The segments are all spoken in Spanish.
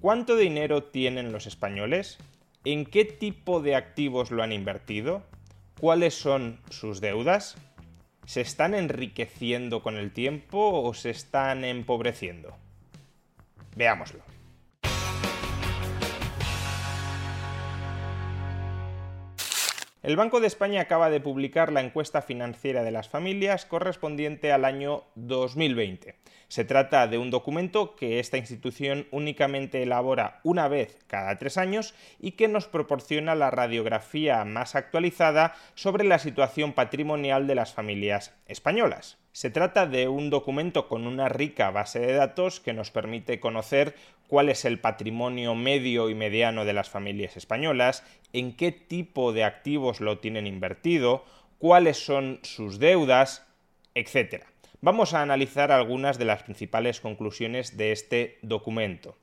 ¿Cuánto dinero tienen los españoles? ¿En qué tipo de activos lo han invertido? ¿Cuáles son sus deudas? ¿Se están enriqueciendo con el tiempo o se están empobreciendo? Veámoslo. El Banco de España acaba de publicar la encuesta financiera de las familias correspondiente al año 2020. Se trata de un documento que esta institución únicamente elabora una vez cada tres años y que nos proporciona la radiografía más actualizada sobre la situación patrimonial de las familias españolas. Se trata de un documento con una rica base de datos que nos permite conocer cuál es el patrimonio medio y mediano de las familias españolas, en qué tipo de activos lo tienen invertido, cuáles son sus deudas, etc. Vamos a analizar algunas de las principales conclusiones de este documento.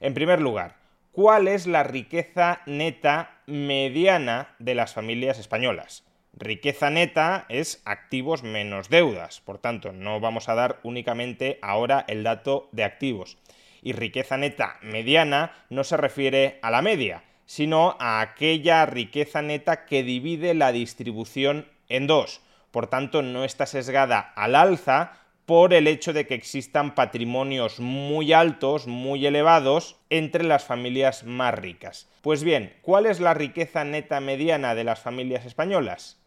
En primer lugar, ¿cuál es la riqueza neta mediana de las familias españolas? Riqueza neta es activos menos deudas, por tanto, no vamos a dar únicamente ahora el dato de activos. Y riqueza neta mediana no se refiere a la media, sino a aquella riqueza neta que divide la distribución en dos. Por tanto, no está sesgada al alza por el hecho de que existan patrimonios muy altos, muy elevados, entre las familias más ricas. Pues bien, ¿cuál es la riqueza neta mediana de las familias españolas?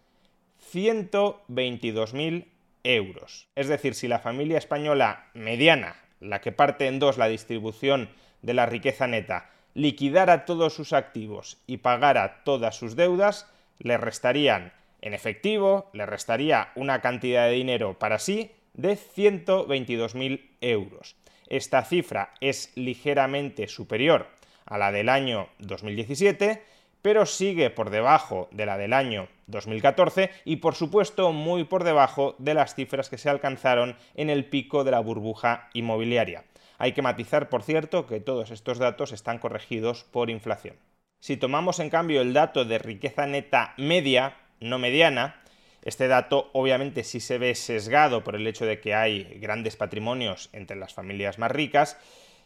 122.000 euros. Es decir, si la familia española mediana, la que parte en dos la distribución de la riqueza neta, liquidara todos sus activos y pagara todas sus deudas, le restarían en efectivo, le restaría una cantidad de dinero para sí de 122.000 euros. Esta cifra es ligeramente superior a la del año 2017, pero sigue por debajo de la del año 2014 y por supuesto muy por debajo de las cifras que se alcanzaron en el pico de la burbuja inmobiliaria. Hay que matizar, por cierto, que todos estos datos están corregidos por inflación. Si tomamos en cambio el dato de riqueza neta media, no mediana, este dato obviamente sí se ve sesgado por el hecho de que hay grandes patrimonios entre las familias más ricas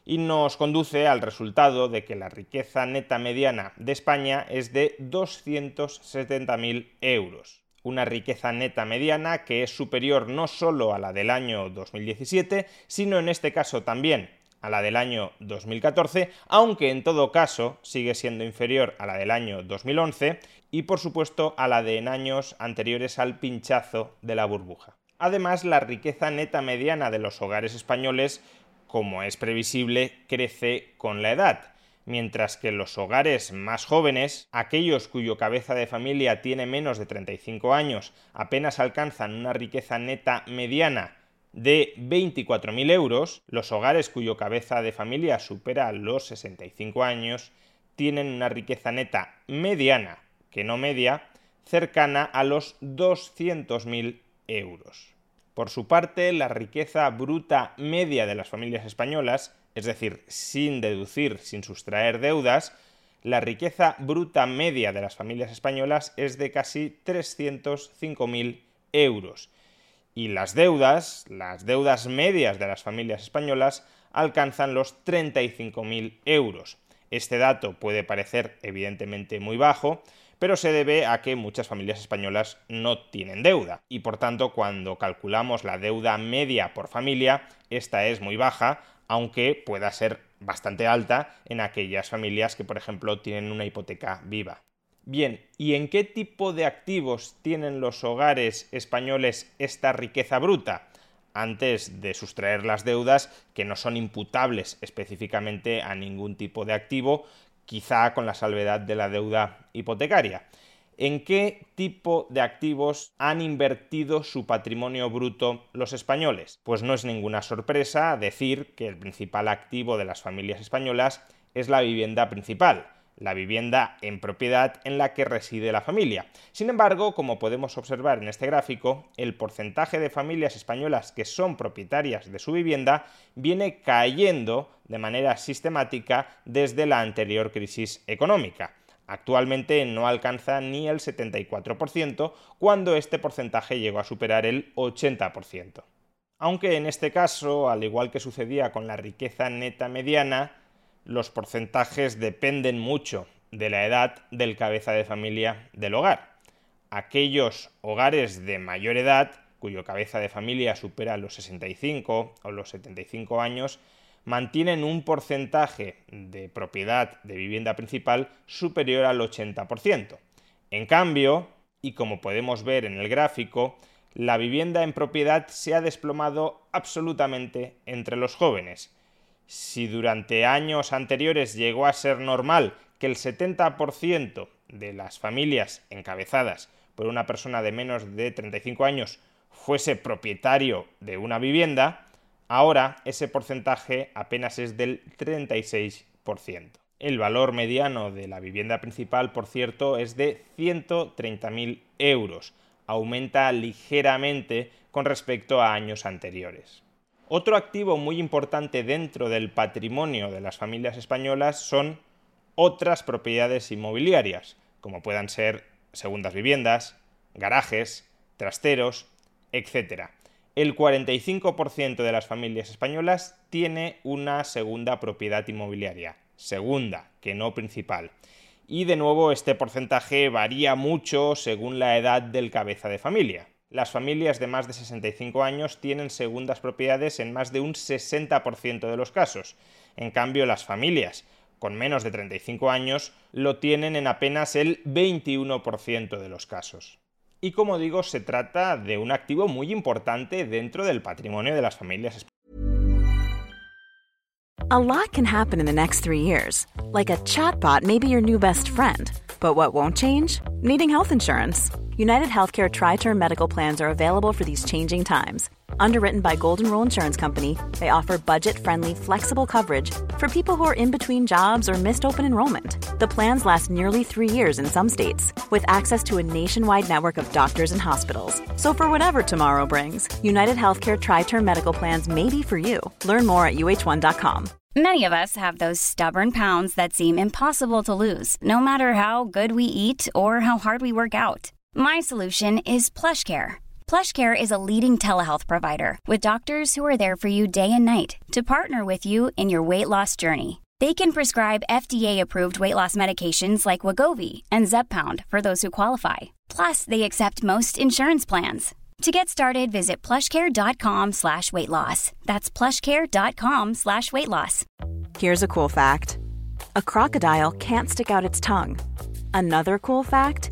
y nos conduce al resultado de que la riqueza neta mediana de España es de 270.000 euros. Una riqueza neta mediana que es superior no solo a la del año 2017, sino en este caso también a la del año 2014, aunque en todo caso sigue siendo inferior a la del año 2011 y por supuesto a la de en años anteriores al pinchazo de la burbuja. Además, la riqueza neta mediana de los hogares españoles como es previsible, crece con la edad, mientras que los hogares más jóvenes, aquellos cuyo cabeza de familia tiene menos de 35 años, apenas alcanzan una riqueza neta mediana de 24.000 euros, los hogares cuyo cabeza de familia supera los 65 años tienen una riqueza neta mediana, que no media, cercana a los 200.000 euros. Por su parte, la riqueza bruta media de las familias españolas, es decir, sin deducir, sin sustraer deudas, la riqueza bruta media de las familias españolas es de casi 305.000 euros. Y las deudas, las deudas medias de las familias españolas, alcanzan los 35.000 euros. Este dato puede parecer evidentemente muy bajo, pero se debe a que muchas familias españolas no tienen deuda y por tanto cuando calculamos la deuda media por familia, esta es muy baja, aunque pueda ser bastante alta en aquellas familias que por ejemplo tienen una hipoteca viva. Bien, ¿y en qué tipo de activos tienen los hogares españoles esta riqueza bruta? antes de sustraer las deudas que no son imputables específicamente a ningún tipo de activo, quizá con la salvedad de la deuda hipotecaria. en qué tipo de activos han invertido su patrimonio bruto los españoles. Pues no es ninguna sorpresa decir que el principal activo de las familias españolas es la vivienda principal la vivienda en propiedad en la que reside la familia. Sin embargo, como podemos observar en este gráfico, el porcentaje de familias españolas que son propietarias de su vivienda viene cayendo de manera sistemática desde la anterior crisis económica. Actualmente no alcanza ni el 74%, cuando este porcentaje llegó a superar el 80%. Aunque en este caso, al igual que sucedía con la riqueza neta mediana, los porcentajes dependen mucho de la edad del cabeza de familia del hogar. Aquellos hogares de mayor edad, cuyo cabeza de familia supera los 65 o los 75 años, mantienen un porcentaje de propiedad de vivienda principal superior al 80%. En cambio, y como podemos ver en el gráfico, la vivienda en propiedad se ha desplomado absolutamente entre los jóvenes si durante años anteriores llegó a ser normal que el 70% de las familias encabezadas por una persona de menos de 35 años fuese propietario de una vivienda, ahora ese porcentaje apenas es del 36%. El valor mediano de la vivienda principal, por cierto, es de 130.000 euros. Aumenta ligeramente con respecto a años anteriores. Otro activo muy importante dentro del patrimonio de las familias españolas son otras propiedades inmobiliarias, como puedan ser segundas viviendas, garajes, trasteros, etc. El 45% de las familias españolas tiene una segunda propiedad inmobiliaria, segunda, que no principal. Y de nuevo este porcentaje varía mucho según la edad del cabeza de familia las familias de más de 65 años tienen segundas propiedades en más de un 60% de los casos. En cambio, las familias con menos de 35 años lo tienen en apenas el 21% de los casos. Y como digo, se trata de un activo muy importante dentro del patrimonio de las familias. A lot can happen in the next three years. Like a chatbot may be your new best friend. But what won't change? Needing health insurance. United Healthcare Tri Term Medical Plans are available for these changing times. Underwritten by Golden Rule Insurance Company, they offer budget friendly, flexible coverage for people who are in between jobs or missed open enrollment. The plans last nearly three years in some states, with access to a nationwide network of doctors and hospitals. So, for whatever tomorrow brings, United Healthcare Tri Term Medical Plans may be for you. Learn more at uh1.com. Many of us have those stubborn pounds that seem impossible to lose, no matter how good we eat or how hard we work out. My solution is PlushCare. PlushCare is a leading telehealth provider with doctors who are there for you day and night to partner with you in your weight loss journey. They can prescribe FDA-approved weight loss medications like Wagovi and Zepbound for those who qualify. Plus, they accept most insurance plans. To get started, visit plushcare.com slash weight loss. That's plushcare.com slash weight loss. Here's a cool fact. A crocodile can't stick out its tongue. Another cool fact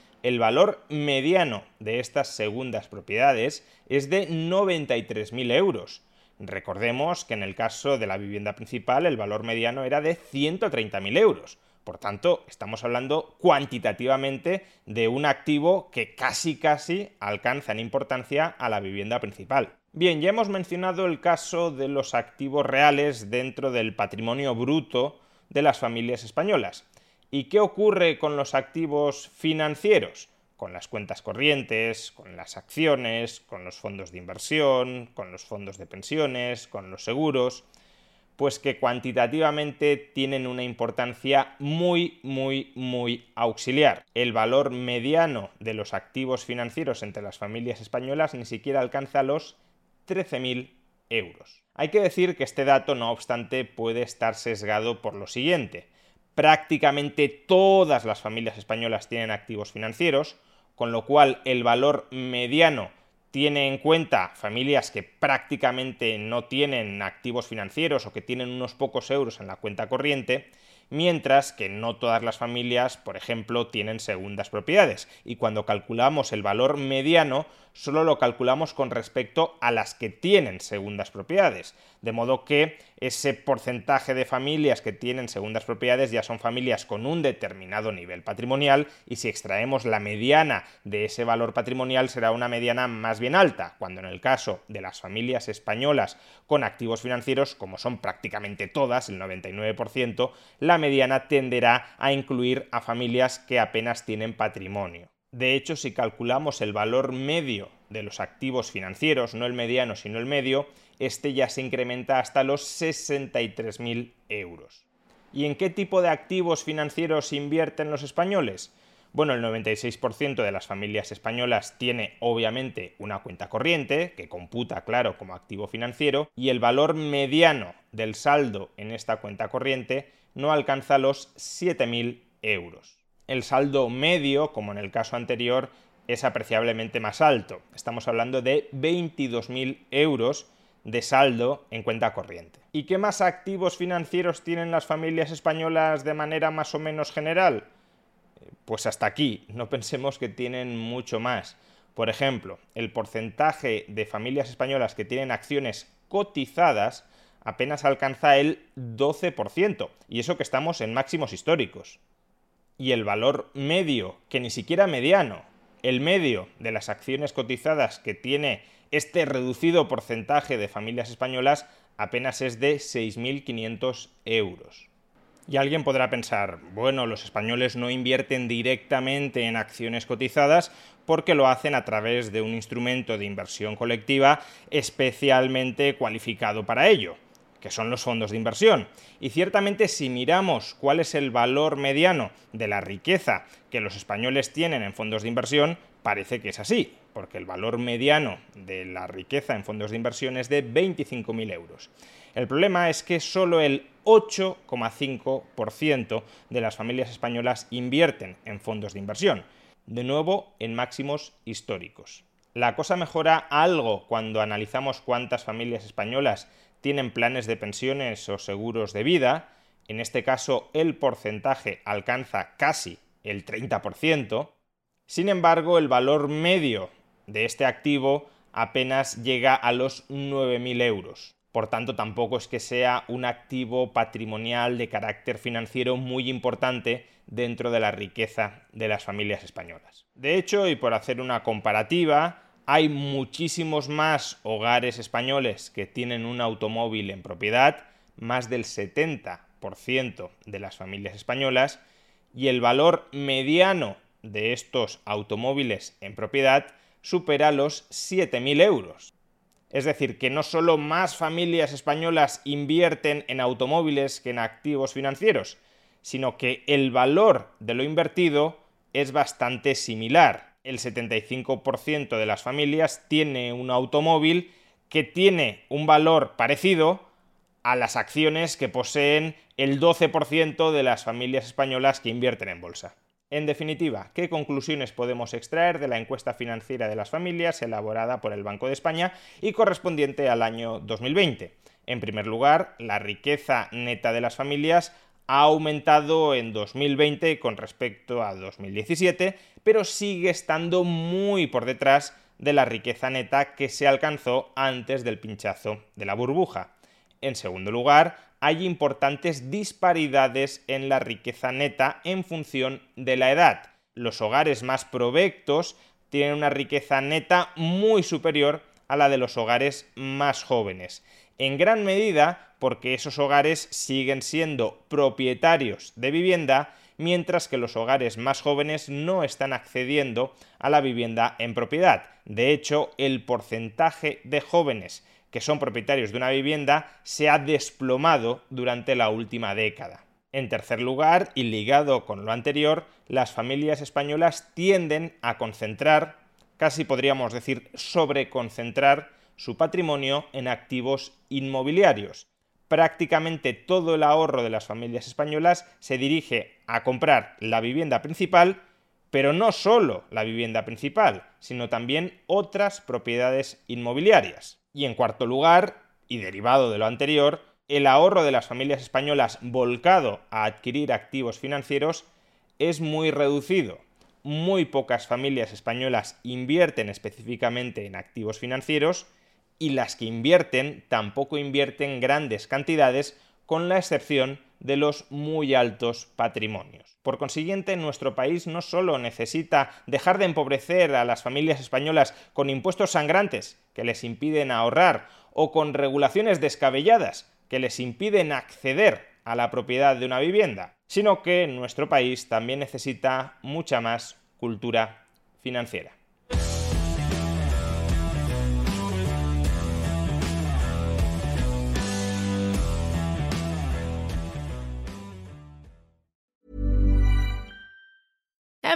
El valor mediano de estas segundas propiedades es de 93.000 euros. Recordemos que en el caso de la vivienda principal el valor mediano era de 130.000 euros. Por tanto, estamos hablando cuantitativamente de un activo que casi casi alcanza en importancia a la vivienda principal. Bien, ya hemos mencionado el caso de los activos reales dentro del patrimonio bruto de las familias españolas. ¿Y qué ocurre con los activos financieros? Con las cuentas corrientes, con las acciones, con los fondos de inversión, con los fondos de pensiones, con los seguros, pues que cuantitativamente tienen una importancia muy, muy, muy auxiliar. El valor mediano de los activos financieros entre las familias españolas ni siquiera alcanza los 13.000 euros. Hay que decir que este dato, no obstante, puede estar sesgado por lo siguiente prácticamente todas las familias españolas tienen activos financieros, con lo cual el valor mediano tiene en cuenta familias que prácticamente no tienen activos financieros o que tienen unos pocos euros en la cuenta corriente, mientras que no todas las familias, por ejemplo, tienen segundas propiedades. Y cuando calculamos el valor mediano, solo lo calculamos con respecto a las que tienen segundas propiedades. De modo que ese porcentaje de familias que tienen segundas propiedades ya son familias con un determinado nivel patrimonial y si extraemos la mediana de ese valor patrimonial será una mediana más bien alta, cuando en el caso de las familias españolas con activos financieros, como son prácticamente todas, el 99%, la mediana tenderá a incluir a familias que apenas tienen patrimonio. De hecho, si calculamos el valor medio de los activos financieros, no el mediano sino el medio, este ya se incrementa hasta los 63.000 euros. ¿Y en qué tipo de activos financieros invierten los españoles? Bueno, el 96% de las familias españolas tiene obviamente una cuenta corriente, que computa, claro, como activo financiero, y el valor mediano del saldo en esta cuenta corriente no alcanza los 7.000 euros. El saldo medio, como en el caso anterior, es apreciablemente más alto. Estamos hablando de 22.000 euros de saldo en cuenta corriente. ¿Y qué más activos financieros tienen las familias españolas de manera más o menos general? Pues hasta aquí, no pensemos que tienen mucho más. Por ejemplo, el porcentaje de familias españolas que tienen acciones cotizadas apenas alcanza el 12%, y eso que estamos en máximos históricos. Y el valor medio, que ni siquiera mediano, el medio de las acciones cotizadas que tiene este reducido porcentaje de familias españolas apenas es de 6.500 euros. Y alguien podrá pensar, bueno, los españoles no invierten directamente en acciones cotizadas porque lo hacen a través de un instrumento de inversión colectiva especialmente cualificado para ello que son los fondos de inversión. Y ciertamente si miramos cuál es el valor mediano de la riqueza que los españoles tienen en fondos de inversión, parece que es así, porque el valor mediano de la riqueza en fondos de inversión es de 25.000 euros. El problema es que solo el 8,5% de las familias españolas invierten en fondos de inversión, de nuevo en máximos históricos. La cosa mejora algo cuando analizamos cuántas familias españolas tienen planes de pensiones o seguros de vida, en este caso el porcentaje alcanza casi el 30%, sin embargo el valor medio de este activo apenas llega a los 9.000 euros. Por tanto, tampoco es que sea un activo patrimonial de carácter financiero muy importante dentro de la riqueza de las familias españolas. De hecho, y por hacer una comparativa, hay muchísimos más hogares españoles que tienen un automóvil en propiedad, más del 70% de las familias españolas, y el valor mediano de estos automóviles en propiedad supera los 7.000 euros. Es decir, que no solo más familias españolas invierten en automóviles que en activos financieros, sino que el valor de lo invertido es bastante similar el 75% de las familias tiene un automóvil que tiene un valor parecido a las acciones que poseen el 12% de las familias españolas que invierten en bolsa. En definitiva, ¿qué conclusiones podemos extraer de la encuesta financiera de las familias elaborada por el Banco de España y correspondiente al año 2020? En primer lugar, la riqueza neta de las familias ha aumentado en 2020 con respecto a 2017, pero sigue estando muy por detrás de la riqueza neta que se alcanzó antes del pinchazo de la burbuja. En segundo lugar, hay importantes disparidades en la riqueza neta en función de la edad. Los hogares más provectos tienen una riqueza neta muy superior a la de los hogares más jóvenes en gran medida porque esos hogares siguen siendo propietarios de vivienda, mientras que los hogares más jóvenes no están accediendo a la vivienda en propiedad. De hecho, el porcentaje de jóvenes que son propietarios de una vivienda se ha desplomado durante la última década. En tercer lugar, y ligado con lo anterior, las familias españolas tienden a concentrar, casi podríamos decir sobreconcentrar, su patrimonio en activos inmobiliarios. Prácticamente todo el ahorro de las familias españolas se dirige a comprar la vivienda principal pero no solo la vivienda principal, sino también otras propiedades inmobiliarias. Y en cuarto lugar, y derivado de lo anterior, el ahorro de las familias españolas volcado a adquirir activos financieros es muy reducido. Muy pocas familias españolas invierten específicamente en activos financieros y las que invierten tampoco invierten grandes cantidades con la excepción de los muy altos patrimonios. Por consiguiente, nuestro país no solo necesita dejar de empobrecer a las familias españolas con impuestos sangrantes que les impiden ahorrar o con regulaciones descabelladas que les impiden acceder a la propiedad de una vivienda, sino que nuestro país también necesita mucha más cultura financiera.